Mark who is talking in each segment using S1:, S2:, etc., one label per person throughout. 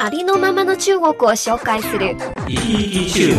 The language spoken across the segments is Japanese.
S1: ありのままの中国を紹介する。
S2: 生き生き中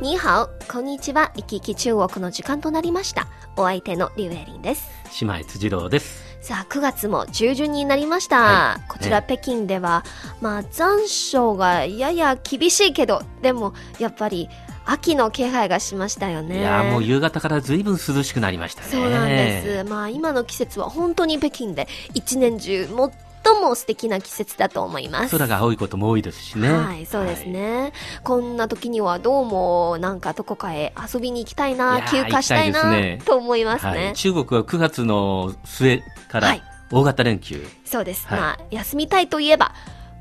S2: 国
S1: に好、こんにちは。生き生き中国の時間となりました。お相手のリュウエリンです。
S3: 姉妹辻郎です。
S1: さあ、9月も中旬になりました。
S3: はい
S1: こちら、
S3: ね
S1: 北京では、まあ、残暑がやや厳しいけど、でも、やっぱり、秋の気配がしましたよね。
S3: いやーもう夕方からずいぶん涼しくなりましたね。
S1: そうなんです。まあ今の季節は本当に北京で一年中最も素敵な季節だと思います。
S3: 空が青いことも多いですしね。
S1: はい、そうですね、こんな時にはどうもなんかどこかへ遊びに行きたい
S3: い
S1: な、
S3: やー
S1: 休暇したいな
S3: ね
S1: と思います
S3: はい。
S1: ね。
S3: はい中国は9月の末から
S1: はい
S3: 大型連休。
S1: そうです。
S3: はい
S1: まあ休みたいといえば、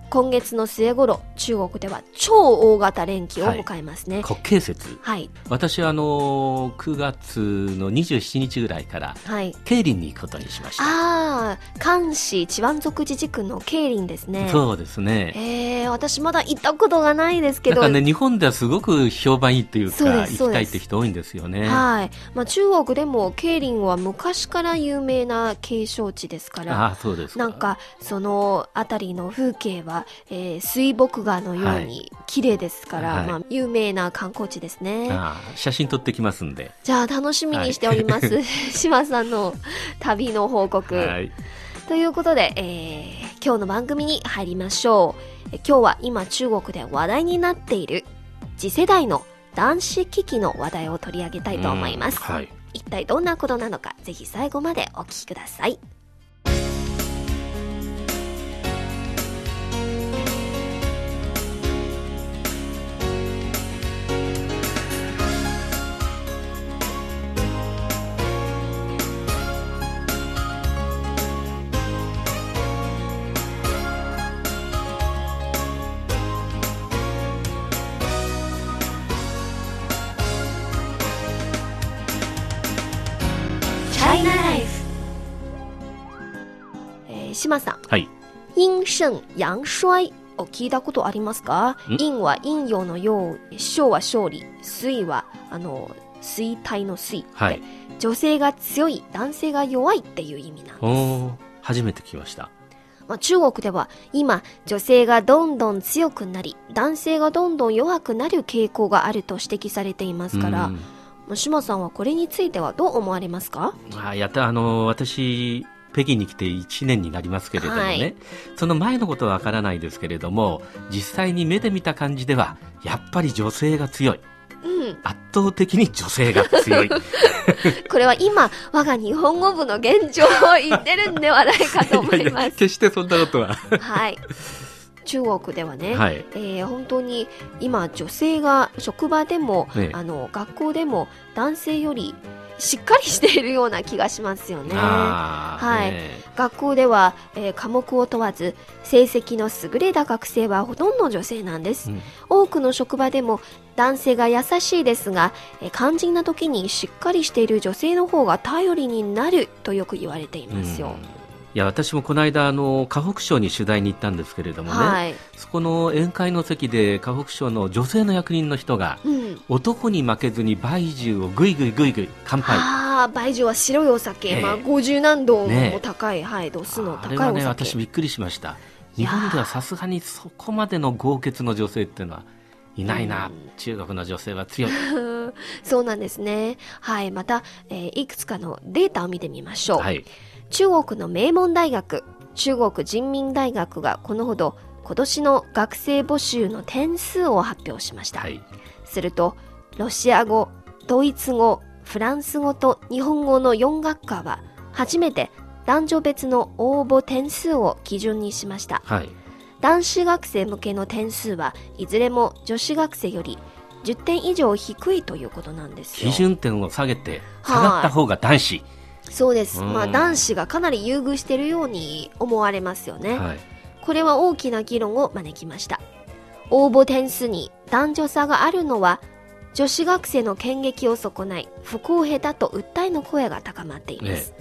S1: 今月の末頃、中国では超大型連休を迎えますね。
S3: 国慶節。
S1: はい、
S3: 私はあのー9月の27日ぐらいから
S1: はい。
S3: 競輪に行くことにしました。
S1: ああ、漢市チワン族自治区の競輪ですね。
S3: そうですね。
S1: えー、私まだ行ったことがないですけど、
S3: なんかね、日本ではすごく評判いいっていうか、行きたいって人多いんですよね。
S1: はい。まあ、中国でも競輪は昔から有名な景勝地ですから、
S3: ああ、そうです
S1: なんかその辺りの風景は、えー水墨画のよう
S3: は
S1: に綺麗ですから、
S3: はい
S1: まあ、有名な観光地ですね。
S3: 写真撮ってきますんで。
S1: じゃあ楽しみにしております。島さんの旅の報告。
S3: はい。
S1: ということで、えー今日の番組に入りましょう。え今日は今中国で話題になっている次世代の男子機器の話題を取り上げたいと思います。
S3: うんはい。
S1: 一体どんなことなのか、ぜひ最後までお聞きください。島さん、
S3: はい。
S1: 陰盛陽衰。を聞いたことありますか？
S3: ん？
S1: 陰は陰陽の陽、勝は勝利、水は、あの、衰退の水。
S3: はい。
S1: で女性が強い、男性が弱いっていう意味なんです。
S3: 初めて聞きました。
S1: まあ、中国では今、女性がどんどん強くなり、男性がどんどん弱くなる傾向があると指摘されていますから、
S3: うん。
S1: まあ、島さんはこれについてはどう思われますか？
S3: あやったあの私北京に来て1年になりますけれどもね、
S1: はい。
S3: その前のことはわからないですけれども実際に目で見た感じではやっぱり女性が強い。
S1: うん。
S3: 圧倒的に女性が強い。
S1: これは今、我が日本語部の現状を言ってるんではないかと思います。
S3: 決してそんなことは。
S1: はい。中国ではね、
S3: はい。
S1: えー本当に今女性が職場でも、
S3: ね
S1: あの学校でも男性よりしっかりしているような気がしますよね。はい。
S3: ね
S1: 学校では、えー科目を問わず成績の優れた学生はほとんど女性なんです、
S3: うん。
S1: 多くの職場でも男性が優しいですが、えー肝心な時にしっかりしている女性の方が頼りになるとよく言われていますよ、
S3: いや私もこの間あの河北省に取材に行ったんですけれどもね、
S1: はい、
S3: そこの宴会の席で河北省の女性の役人の人が
S1: うん、
S3: 男に負けずに梅酒をぐいぐいぐいぐい乾杯。
S1: ああ梅酒は白いお酒、
S3: ええ。
S1: まあ、50何度
S3: ね
S1: も高い、はい、度数の
S3: あれはね
S1: 高いお酒、
S3: 私びっくりしました。日本ではさすがにそこまでの豪傑の女性っていうのはいないな、
S1: うん。
S3: 中国の女性は強い。
S1: そうなんですね。はいまた、えーいくつかのデータを見てみましょう、
S3: はい
S1: 中国の名門大学中国人民大学がこのほど今年の学生募集の点数を発表しました、
S3: はい。
S1: するとロシア語ドイツ語フランス語と日本語の4学科は初めて男女別の応募点数を基準にしました。
S3: はい。
S1: 男子学生向けの点数はいずれも女子学生より10点以上低いということなんですよ。
S3: 基準点を下げて
S1: はい。
S3: 下がった方が男子、
S1: そうです、
S3: うん
S1: まあ男子がかなり優遇しているように思われますよね、
S3: はい
S1: これは大きな議論を招きました。応募点数に男女差があるのは、女子学生の権益を損ない不公平だと訴えの声が高まっています。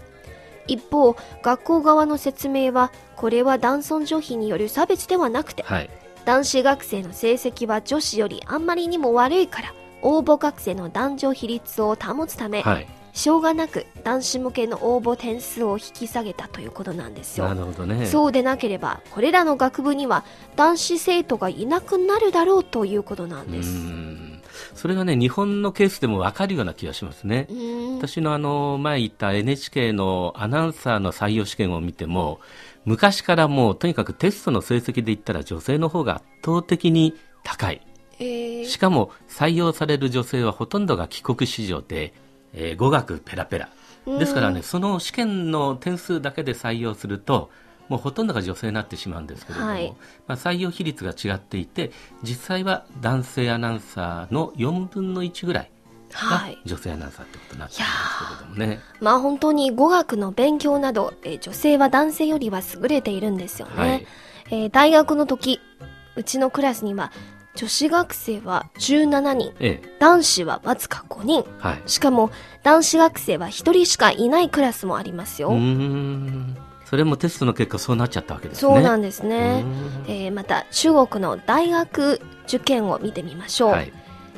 S1: 一方、学校側の説明は、これは男尊女卑による差別ではなくて、
S3: はい。
S1: 男子学生の成績は女子よりあんまりにも悪いから、応募学生の男女比率を保つため、
S3: はい。
S1: しょうがなく男子向けの応募点数を引き下げたということなんですよ
S3: な。るほどね。
S1: そうでなければ、これらの学部には男子生徒がいなくなるだろうということなん
S3: う
S1: です。
S3: ん。それがね、日本のケースでもわかるような気がしますね私のあの、前言った NHK のアナウンサーの採用試験を見ても、昔からもうとにかくテストの成績で言ったら女性の方が圧倒的に高い。
S1: えー
S3: しかも採用される女性はほとんどが帰国子女で、えー語学ペラペラ。ですからね、その試験の点数だけで採用すると、もうほとんどが女性になってしまうんですけれども、
S1: はい
S3: まあ、採用比率が違っていて、実際は男性アナウンサーの4分の1ぐらいが
S1: はい。
S3: 女性アナウンサーってことになってるんですけれどもね。
S1: まあ本当に語学の勉強など、えー女性は男性よりは優れているんですよね。
S3: はい
S1: えー大学の時、うちのクラスには女子学生は17人、
S3: ええ、
S1: 男子はわずか5人。
S3: はい。
S1: しかも男子学生は1人しかいないクラスもありますよ。
S3: うーん。それもテストの結果そうなっちゃったわけですね。
S1: そうなんですね
S3: う。ん
S1: えーまた中国の大学受験を見てみましょう。
S3: はい。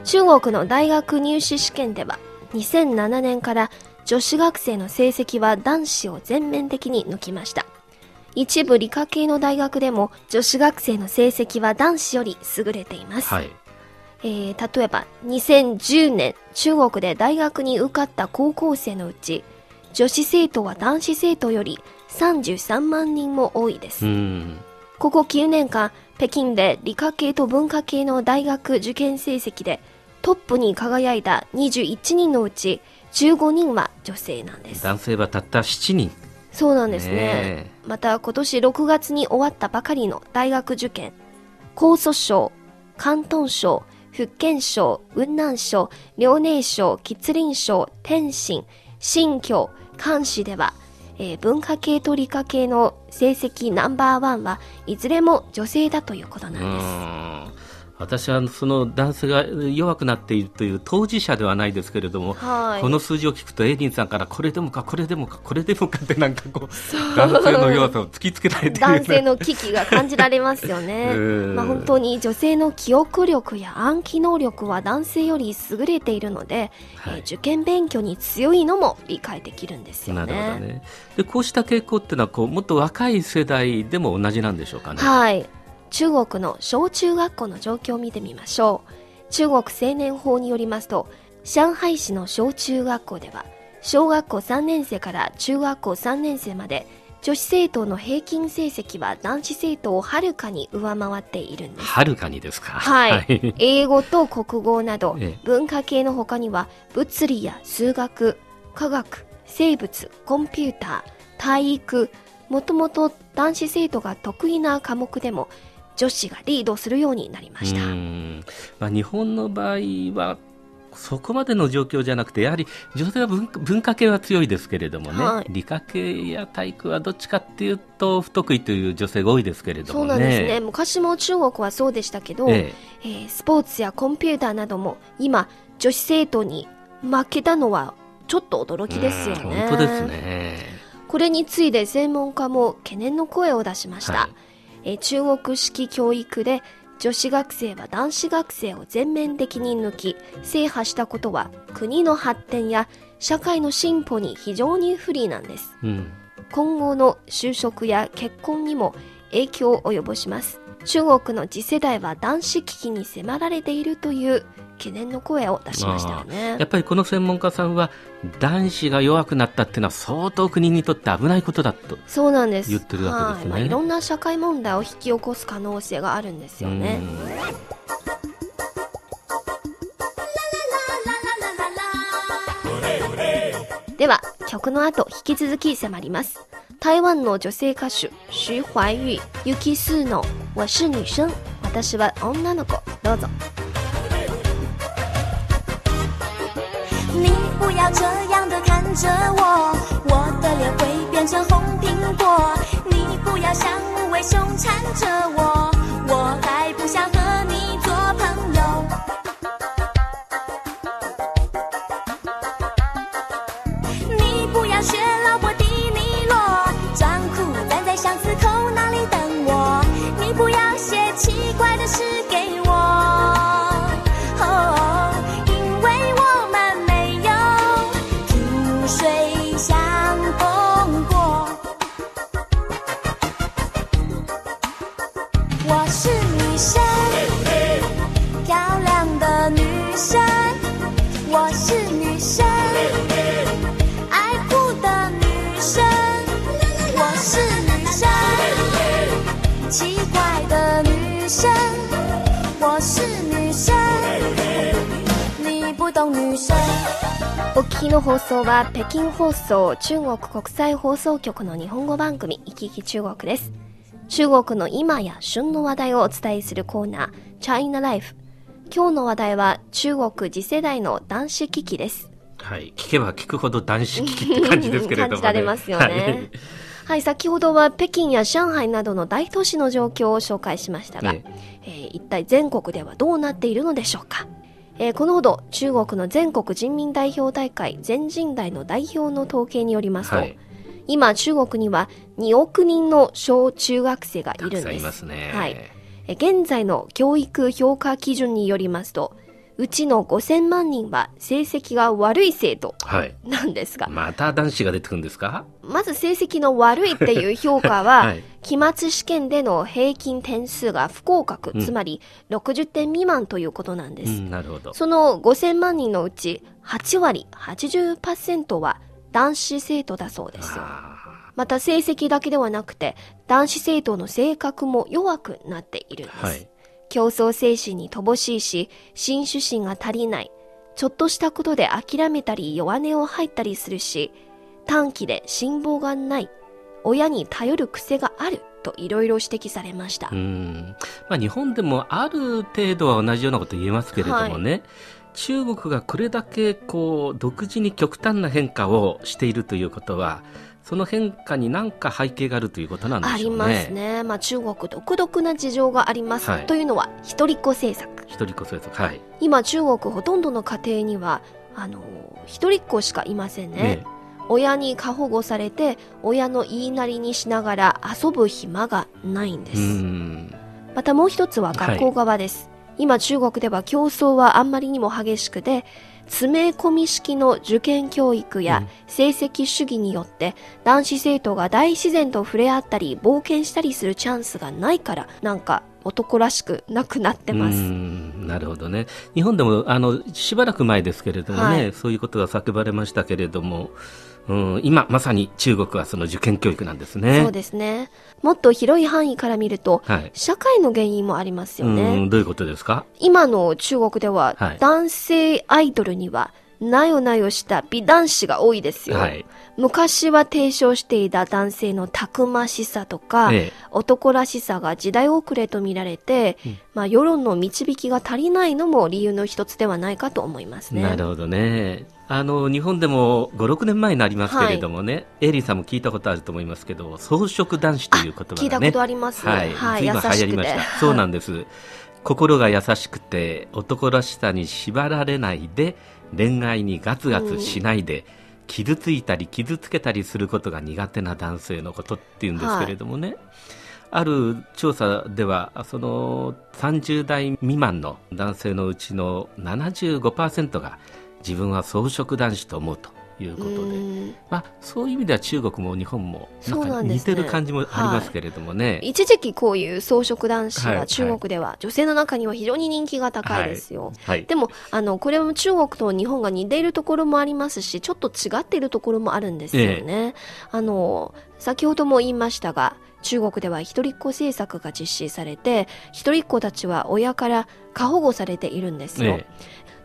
S1: 中国の大学入試試験では2007年から女子学生の成績は男子を全面的に抜きました一部理科系の大学でも女子学生の成績は男子より優れています、
S3: はい。
S1: えー例えば2010年中国で大学に受かった高校生のうち女子生徒は男子生徒より33万人も多いです、
S3: うん。
S1: ここ9年間、北京で理科系と文化系の大学受験成績でトップに輝いた21人のうち15人は女性なんです。
S3: 男性はたった7人。
S1: そうなんですね。
S3: ね
S1: また今年6月に終わったばかりの大学受験、江蘇省、広東省、福建省、雲南省、遼寧省、吉林省、天津、新疆、関市では、えー文化系と理科系の成績ナンバーワンはいずれも女性だということなんです。
S3: ん私はその男性が弱くなっているという当事者ではないですけれども、
S1: はい
S3: この数字を聞くとエイリンさんからこれでもかこれでもかこれでもかってなんかこう男性の弱さを突きつけられている
S1: 男性の危機が感じられますよね
S3: う。ん
S1: まあ、本当に女性の記憶力や暗記能力は男性より優れているので、
S3: はい
S1: えー受験勉強に強いのも理解できるんですよ
S3: な
S1: ね。
S3: るほどねでこうした傾向っていうのはこうもっと若い世代でも同じなんでしょうかね。
S1: はい。中国の小中学校の状況を見てみましょう。中国青年法によりますと、上海市の小中学校では、小学校3年生から中学校3年生まで、女子生徒の平均成績は男子生徒をはるかに上回っているんです。
S3: はるかにですか？
S1: はい。英語と国語など
S3: ええ
S1: 文化系の他には物理や数学、科学、生物、コンピューター、体育、もともと男子生徒が得意な科目でも女子がリードするようになりました。
S3: うんまあ、日本の場合はそこまでの状況じゃなくてやはり女性は文化系は強いですけれどもね、
S1: はい
S3: 理科系や体育はどっちかっていうと不得意という女性が多いですけれど
S1: そう
S3: もね。
S1: なんですね。昔も中国はそうでしたけど、
S3: え
S1: えースポーツやコンピューターなども今女子生徒に負けたのはちょっと驚
S3: え
S1: きですよ
S3: うん
S1: ね。
S3: 本当ですね。
S1: これについて専門家も懸念の声を出しました。
S3: はい
S1: えー中国式教育で女子学生は男子学生を全面的に抜き制覇したことは国の発展や社会の進歩に非常に不利なんです。
S3: うん。
S1: 今後の就職や結婚にも影響を及ぼします。中国の次世代は男子危機に迫られているという懸念の声を出しましたよね。
S3: やっぱりこの専門家さんは男子が弱くなったっていうのは相当国にとって危ないことだと。
S1: そうなんです。
S3: 言ってるわけですね。
S1: はい。まあ、いろんな社会問題を引き起こす可能性があるんですよね。
S3: うん。
S1: では曲の後引き続き迫ります。台湾の女性歌手徐怀钰ユキスーの「我是女生。私は女の子」どうぞ
S4: 你不要这样的看着我，我的脸会变成红苹果。你不要像无尾熊缠着我，我还不想和
S1: の放送は北京放送中国国際放送局の日本語番組「いきいき中国」です。中国の今や旬の話題をお伝えするコーナー「チャイナライフ」今日の話題は中国次世代の男子危機です。
S3: はい、聞けば聞くほど男子危機って感じですけれども、ね、
S1: 感じられますよね。はい、先ほどは北京や上海などの大都市の状況を紹介しましたが、
S3: え。
S1: えー一体全国ではどうなっているのでしょうか？えーこのほど中国の全国人民代表大会全人代の代表の統計によりますと、
S3: はい
S1: 今中国には2億人の小中学生がいるんです。
S3: いますね
S1: はい。え現在の教育評価基準によりますと、うちの5000万人は成績が悪い生徒
S3: はい。
S1: なんですが、
S3: また男子が出てくるんですか？
S1: まず成績の悪いっていう評価は、
S3: はい
S1: 期末試験での平均点数が不合格、
S3: うん
S1: つまり60点未満ということなんです。
S3: うん、なるほど。
S1: その5000万人のうち8割、80%は男子生徒だそうですまた成績だけではなくて、男子生徒の性格も弱くなっているんです。
S3: ーはい。
S1: 競争精神に乏しいし、進取心が足りない。ちょっとしたことで諦めたり弱音を吐いたりするし、短期で辛抱がない。親に頼る癖がある。といろいろ指摘されました。
S3: うん。まあ日本でもある程度は同じようなこと言えますけれどもね、中国がこれだけこう独自に極端な変化をしているということは、その変化に何か背景があるということなんで
S1: あり
S3: しょうね。
S1: ますね。まあ中国独特な事情があります。
S3: はい
S1: というのは、一人っ子政策。
S3: 一人っ子政策。はい。
S1: 今中国ほとんどの家庭には、あの、一人っ子しかいませんね。
S3: ね
S1: 親に過保護されて、親の言いなりにしながら遊ぶ暇がないんです。
S3: うん。
S1: またもう一つは学校側です。今中国では競争はあんまりにも激しくて、詰め込み式の受験教育や
S3: うん
S1: 成績主義によって、男子生徒が大自然と触れ合ったり冒険したりするチャンスがないから、なんか男らしくなくなってます。
S3: うんなるほどね。日本でも、あの、しばらく前ですけれどもね、
S1: はい
S3: そういうことが叫ばれましたけれども、うん、今まさに中国はその受験教育なんですね。
S1: そうですね。もっと広い範囲から見ると、
S3: はい。
S1: 社会の原因もありますよ
S3: う
S1: ね。
S3: ん、どういうことですか？
S1: 今の中国では、
S3: はい
S1: 男性アイドルには、なよなよした美男子が多いですよ。
S3: はい。
S1: 昔は提唱していた男性のたくましさとか、
S3: ええ
S1: 男らしさが時代遅れと見られて、まあ世論の導きが足りないのも理由の一つではないかと思いますね。
S3: なるほどね。あの、日本でも5、6年前になりますけれどもね、エイリーさんも聞いたことあると思いますけど、装飾男子という言葉がね。
S1: 聞いたことあります
S3: はい。
S1: はい
S3: 流行りました。そうなんです。心が優しくて、男らしさに縛られないで、恋愛にガツガツしないで、傷ついたり傷つけたりすることが苦手な男性のことっていうんですけれどもね。ある調査では、その30代未満の男性のうちの75%が自分は草食男子と思うということ
S1: う
S3: で、
S1: ん
S3: まあ、そういう意味では中国も日本もな
S1: そうんな
S3: か
S1: んですね
S3: 似てる感じもありますけれどもね。
S1: 一時期こういう装飾男子
S3: は
S1: はい中国では女性の中には非常に人気が高いですよ。
S3: はい。
S1: でも、あの、これも中国と日本が似ているところもありますし、ちょっと違っているところもあるんですよね。あの、先ほども言いましたが、中国では一人っ子政策が実施されて、一人っ子たちは親から過保護されているんですよ。
S3: え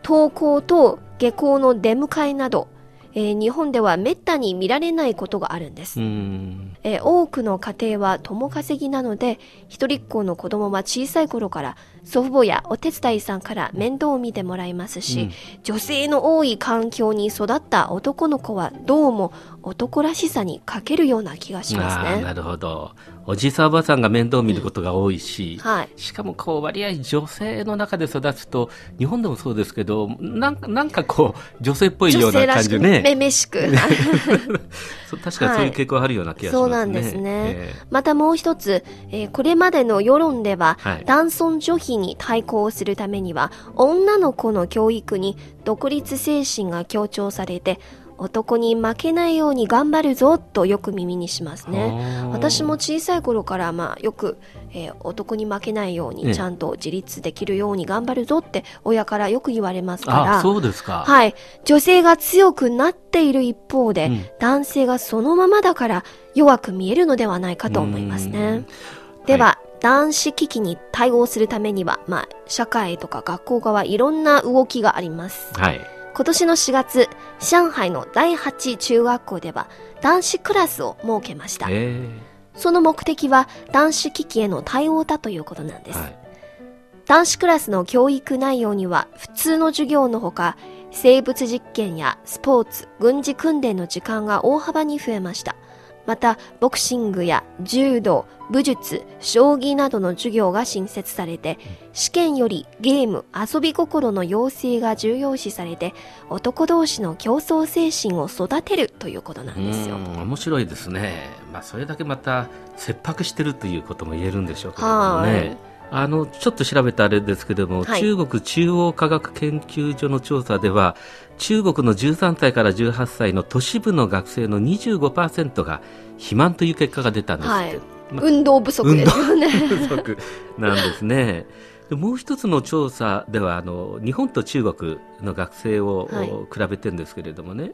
S1: 登校と下校の出迎えなど、えー日本ではめったに見られないことがあるんです。
S3: え
S1: ー多くの家庭は共稼ぎなので、一人っ子の子供は小さい頃から祖父母やお手伝いさんから面倒を見てもらいますし、
S3: うん
S1: 女性の多い環境に育った男の子はどうも男らしさに欠けるような気がしますね。
S3: なるほど。おじいさんおばあさんが面倒を見ることが多いし、
S1: はい。
S3: しかもこう割合女性の中で育つと、日本でもそうですけど、なんかなんかこう、女性っぽいような感じ
S1: 女性らしく、め
S3: ね。
S1: めしく。
S3: 確かにそういう傾向あるような気がしますね。
S1: そうなんですね。
S3: え
S1: またもう一つ、えーこれまでの世論では、
S3: はい
S1: 男尊女卑に対抗するためには、女の子の教育に独立精神が強調されて、男に負けないように頑張るぞとよく耳にします
S3: え
S1: ね。私も小さい頃から、まあ、よく、えー男に負けないよう
S3: ええ
S1: にちゃんと自立できるように頑張るぞって親からよく言われますから。
S3: あ、そうですか。
S1: はい。女性が強くなっている一方で、
S3: うん
S1: 男性がそのままだから弱く見えるのではないかと思いますね。では、男子危機に対応するためには、まあ、社会とか学校側いろんな動きがあります。
S3: はい。
S1: 今年の4月、上海の第8中学校では男子クラスを設けました。
S3: え
S1: その目的は男子危機への対応だということなんです。
S3: えはい。
S1: 男子クラスの教育内容には普通の授業のほか生物実験やスポーツ、軍事訓練の時間が大幅に増えました。また、ボクシングや柔道、武術、将棋などの授業が新設されて、試験よりゲーム、遊び心の養成が重要視されて、男同士の競争精神を育てるということなんですよ。
S3: うん面白いですね。まあそれだけまた切迫してるということも言えるんでしょうけれどね。あのちょっと調べたあれですけれども、
S1: はい。
S3: 中国中央科学研究所の調査では中国の13歳から18歳の都市部の学生の25%が肥満という結果が出たんですって、
S1: はい。
S3: ま
S1: 運動不足ですよね。
S3: 不足。なんですね。でもう一つの調査ではあの日本と中国の学生を、
S1: はい。
S3: 比べてるんですけれどもね。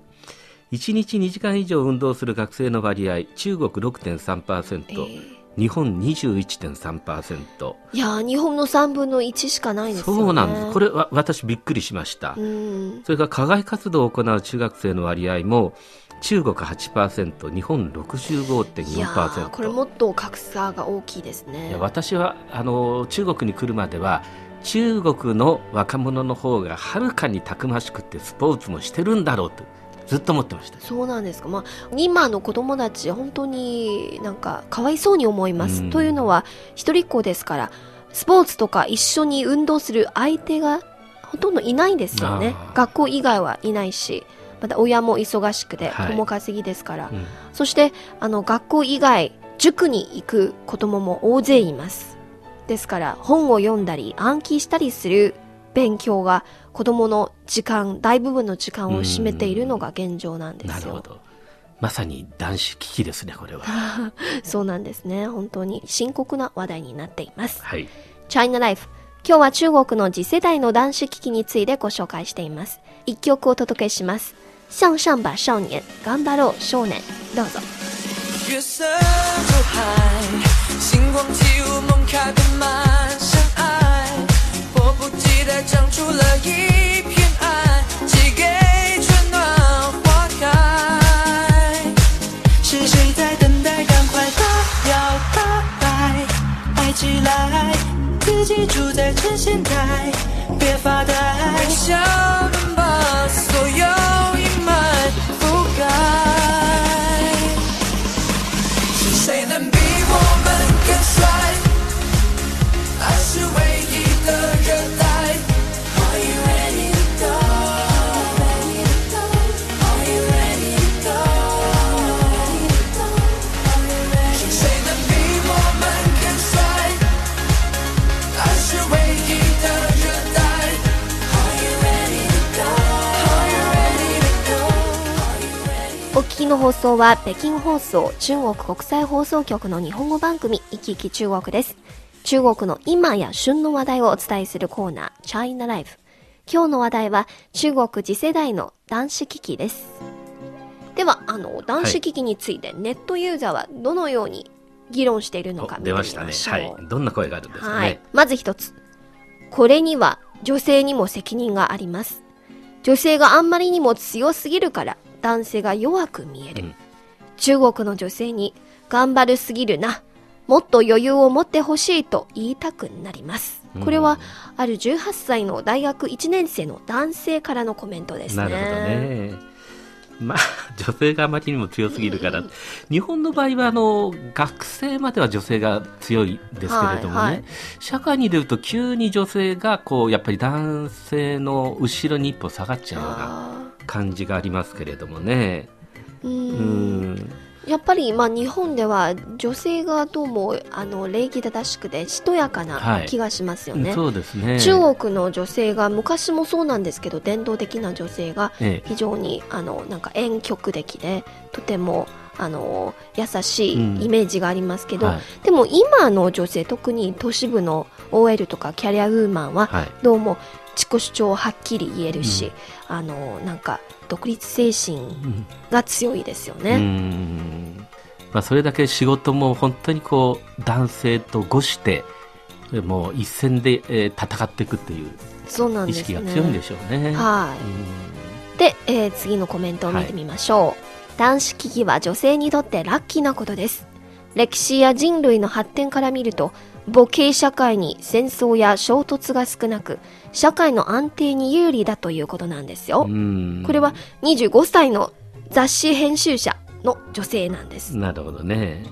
S3: 1日2時間以上運動する学生の割合中国6.3%、
S1: えー
S3: 日本21.3%
S1: いやー日本の3分の1しかないですよね。
S3: そうなんですこれは私びっくりしました、
S1: うん。
S3: それから課外活動を行う中学生の割合も中国8%日本65.4%
S1: いやーこれもっと格差が大きいですね。
S3: 私はあの中国に来るまでは中国の若者の方がはるかにたくましくてスポーツもしてるんだろうとずっと思ってました
S1: そうなんですか。まあ、今の子供たち、本当になんか、かわいそうに思います。
S3: うん
S1: というのは、一人っ子ですから、スポーツとか一緒に運動する相手がほとんどいないんですよね学校以外はいないし、また親も忙しくて、
S3: はい
S1: 共稼ぎですから。
S3: うん
S1: そして、あの、学校以外、塾に行く子供も大勢います。ですから、本を読んだり、暗記したりする勉強が子供の時間、大部分の時間を占めているのが現状なんですよ。
S3: なるほどまさに男子危機ですねこれは
S1: そうなんですね。本当に深刻な話題になっています。
S3: はい、
S1: China Life。今日は中国の次世代の男子危機についてご紹介しています。一曲お届けします。向上吧少年、頑張ろう少年。どうぞ。
S5: 月色如海，星光起舞，梦开遍满山长出了一片爱，寄给春暖花开。是谁在等待？赶快大摇大摆，爱起来，自己住在趁现代，别发呆，微笑能把所有阴霾覆盖。是谁能比我们更帅？爱是唯一的
S1: の放送は北京放送中国国際放送局の日本語番組いきいき中国です。中国の今や旬の話題をお伝えするコーナー China Life。今日の話題は中国次世代の男子危機です。では、あの、男子危機についてネットユーザーはどのように議論しているのか見てみま
S3: 出ましたね
S1: しょう。
S3: はいどんな声があるんですかね、
S1: はい。まず一つ。これには女性にも責任があります。女性があんまりにも強すぎるから男性が弱く見える。
S3: うん
S1: 中国の女性に頑張るすぎるな。もっと余裕を持ってほしいと言いたくなります。これはある18歳の大学1年生の男性からのコメントですね。
S3: なるほどね。まあ、女性があまりにも強すぎるから、日本の場合はあの学生までは女性が強いですけれどもね、
S1: はいはい
S3: 社会に出ると急に女性がこうやっぱり男性の後ろに一歩下がっちゃうような
S1: あ
S3: 感じがありますけれどもね。
S1: ーう
S3: うん。ん
S1: やっぱり、まあ、日本では女性がどうもあの礼儀正しくてしとやか
S3: は
S1: ない。気がしますよね、
S3: そうですね。
S1: 中国の女性が昔もそうなんですけど伝統的な女性が
S3: ええ。
S1: 非常にあのなんか婉曲的でとてもあの優しいイメージがありますけど、
S3: はい。
S1: でも今の女性特に都市部の OL とかキャリアウーマンは
S3: はい。
S1: どうも自己主張をはっきり言えるし、あのなんか独立精神
S3: うん
S1: が強いですよ
S3: う
S1: ね。
S3: んまあ、それだけ仕事も本当にこう男性と互してえもう一戦で、えー戦っていくっていう。意識が強いんでしょうね。
S1: はい。で、えー次のコメントを見てみましょう、男子機器は女性にとってラッキーなことです歴史や人類の発展から見ると母系社会に戦争や衝突が少なく社会の安定に有利だということなんですよ、
S3: うん。
S1: これは25歳の雑誌編集者の女性なんです。
S3: なるほどね。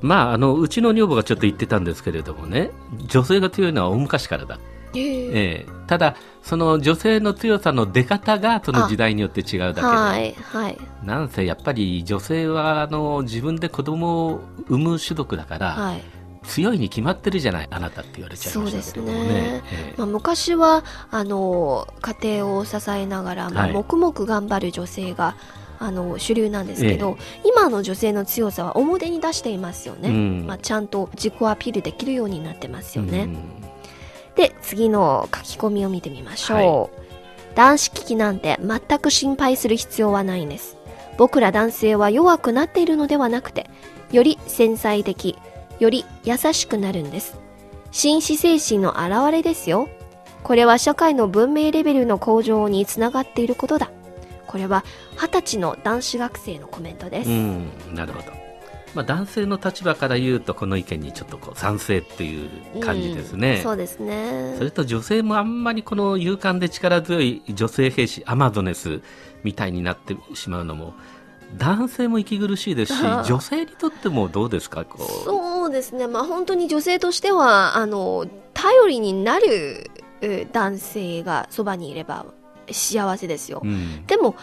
S3: まあ、あのうちの女房がちょっと言ってたんですけれどもね女性が強いのは大昔からだ、ええ。ただその女性の強さの出方がその時代によって違うだけで、
S1: はいはい。
S3: なんせやっぱり女性はあの自分で子供を産む種族だから、
S1: はい
S3: 強いに決まってるじゃないあなたって言われちゃいましたけれどもね。
S1: ね。
S3: ええ。
S1: まあ、昔はあの家庭を支えながら、まあ
S3: はい。
S1: 黙々頑張る女性があの主流なんですけど、今の女性の強さは表に出していますよね、
S3: うん。
S1: まあ、ちゃんと自己アピールできるようになってますよね、
S3: うん。
S1: で次の書き込みを見てみましょう、男子危機なんて全く心配する必要はないんです。僕ら男性は弱くなっているのではなくてより繊細的より優しくなるんです。紳士精神の表れですよ。これは社会の文明レベルの向上につながっていることだ。これは二十歳の男子学生のコメントです、
S3: うん、なるほど、まあ、男性の立場から言うとこの意見にちょっとこう賛成っていう感じですね、
S1: うんそうですね。
S3: それと女性もあんまりこの勇敢で力強い女性兵士アマゾネスみたいになってしまうのも男性も息苦しいですし 女性にとってもどうですか？こう。
S1: そうですね、まあ、本当に女性としてはあの頼りになるえー男性がそばにいれば幸せですよ、
S3: うん。
S1: でも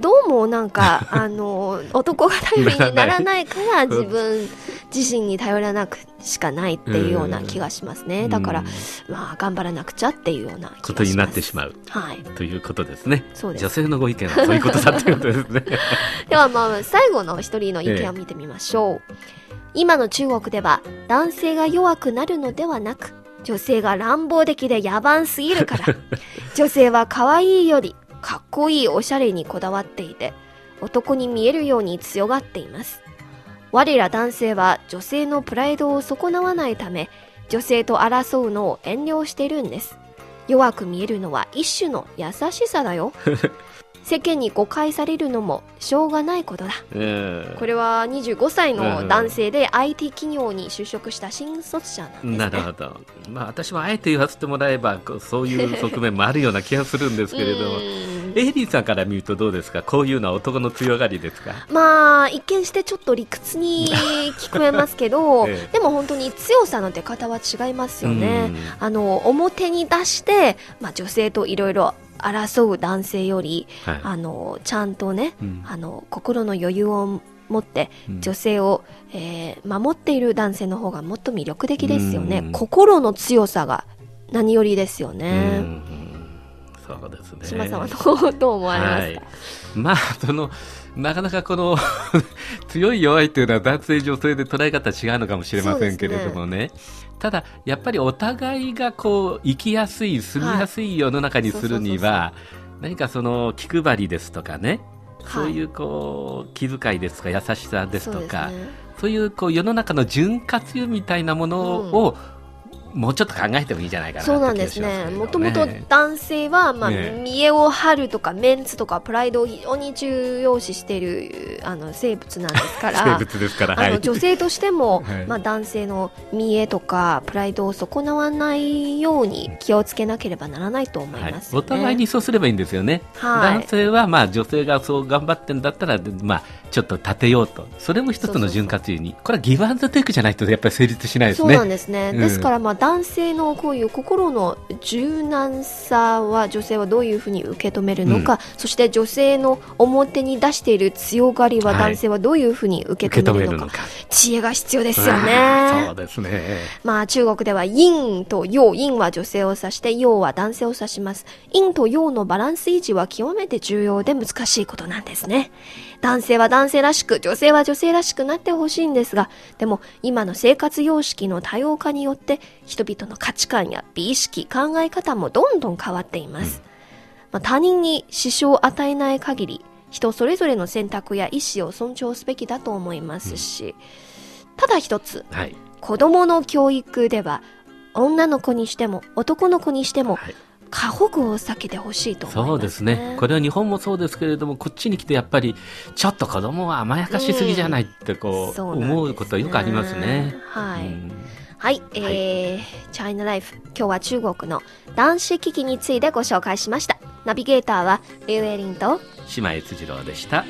S1: どうもなんか あの男が頼りにならないから自分自身に頼らなくしかないっていうような気がしますね、だから
S3: うん
S1: まあ頑張らなくちゃっていうような気がします。
S3: ことになってしまう
S1: はい。
S3: ということですね。
S1: そうです。
S3: 女性のご意見はそういうことだということですね。
S1: ではまあ最後の一人の意見を見てみましょう、今の中国では男性が弱くなるのではなく女性が乱暴的で野蛮すぎるから。女性は可愛いよりかっこいいおしゃれにこだわっていて男に見えるように強がっています。我ら男性は女性のプライドを損なわないため女性と争うのを遠慮してるんです。弱く見えるのは一種の優しさだよ。世間に誤解されるのもしょうがないことだ。
S3: うん
S1: これは25歳の男性で IT 企業に就職した新卒者なんですね。
S3: なるほど、まあ、私もあえて言わせてもらえばそういう側面もあるような気がするんですけれども。
S1: うん。
S3: エイリーさんから見るとどうですか？こういうのは男の強がりですか？
S1: まあ一見してちょっと理屈に聞こえますけど、
S3: ええ。
S1: でも本当に強さの出方は違いますよね。
S3: うん。
S1: あの表に出して、まあ、女性といろいろ争う男性より
S3: はい。
S1: あのちゃんとね、
S3: うん。
S1: あの心の余裕を持って
S3: うん。
S1: 女性を、えー守っている男性の方がもっと魅力的ですよね、
S3: うん。
S1: 心の強さが何よりですよ
S3: う
S1: ね、
S3: ん。そうですね。
S1: 島さんはどうどう思われますか、
S3: はい、まあそのなかなかこの 強い弱いというのは男性女性で捉え方違うのかもしれませんけれどもねただやっぱりお互いがこう生きやすい住みやすい世の中にするには何かその気配りですとかねそういうこう気遣いですとか優しさですとか
S1: そう
S3: いうこう世の中の潤滑油みたいなものをもうちょっと考えてもいいんじゃないかな
S1: そうなんですね。もともと男性は、まあ、
S3: ね
S1: 見栄を張るとか、メンツとか、プライドを非常に重要視している、あの、生物なんですから。
S3: 生物ですから、
S1: あの女性としても、
S3: はい。
S1: まあ、男性の見栄とかプライドを損なわないように気をつけなければならないと思い
S3: はい
S1: ます、ね。
S3: お互いにそうすればいいんですよね、
S1: はい。
S3: 男性はまあ女性がそう頑張ってんだったら、まあ、ちょっと立てようと。それも一つの潤滑油に。これはギブアンドテイクじゃないとやっぱり成立しないですね。
S1: そうなんですね、
S3: うん。
S1: ですからまあ男性のこういう心の柔軟さは女性はどういうふうに受け止めるのか、そして女性の表に出している強がりは
S3: はい。
S1: 男性はどういうふうに
S3: 受け
S1: 止めるのか,、
S3: 止めるのか。
S1: 知恵が必要ですよ
S3: そ
S1: ね
S3: うですね。
S1: まあ中国では陰と陽、陰は女性を指して陽は男性を指します。陰と陽のバランス維持は極めて重要で難しいことなんですね。男性は男性らしく、女性は女性らしくなってほしいんですが、でも今の生活様式の多様化によって人々の価値観や美意識、考え方もどんどん変わっています。まあ、他人に支障を与えない限り、人それぞれの選択や意思を尊重すべきだと思いますし、ただ一つ、
S3: はい。
S1: 子供の教育では女の子にしても男の子にしても
S3: はい
S1: 過保護を避けてほしいと思います、ね、
S3: そうですね。これは日本もそうですけれどもこっちに来てやっぱりちょっと子供は甘やかしすぎじゃないってこう、
S1: そうなんですね。
S3: 思うことはよくありますね。
S1: はい、
S3: うん。
S1: はい、えー、チャイナライフ今日は中国の男子機器についてご紹介しました。ナビゲーターはリュウエリンと
S3: 島江辻郎でした。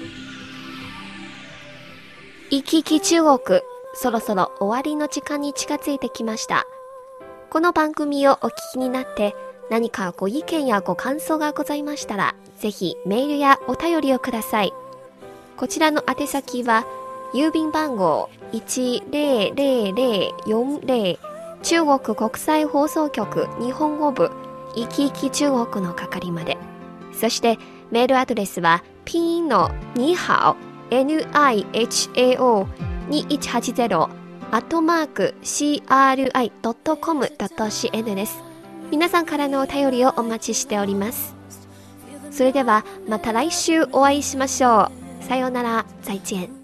S1: 行き来中国そろそろ終わりの時間に近づいてきました。この番組をお聞きになって何かご意見やご感想がございましたらぜひメールやお便りをくださいこちらの宛先は郵便番号10040中国国際放送局日本語部いきいき中国の係までそしてメールアドレスはピンのにハオ NIHAO 2180アットマーク CRI.com.cn です。皆さんからのお便りをお待ちしております。それではまた来週お会いしましょう。さようなら、再见。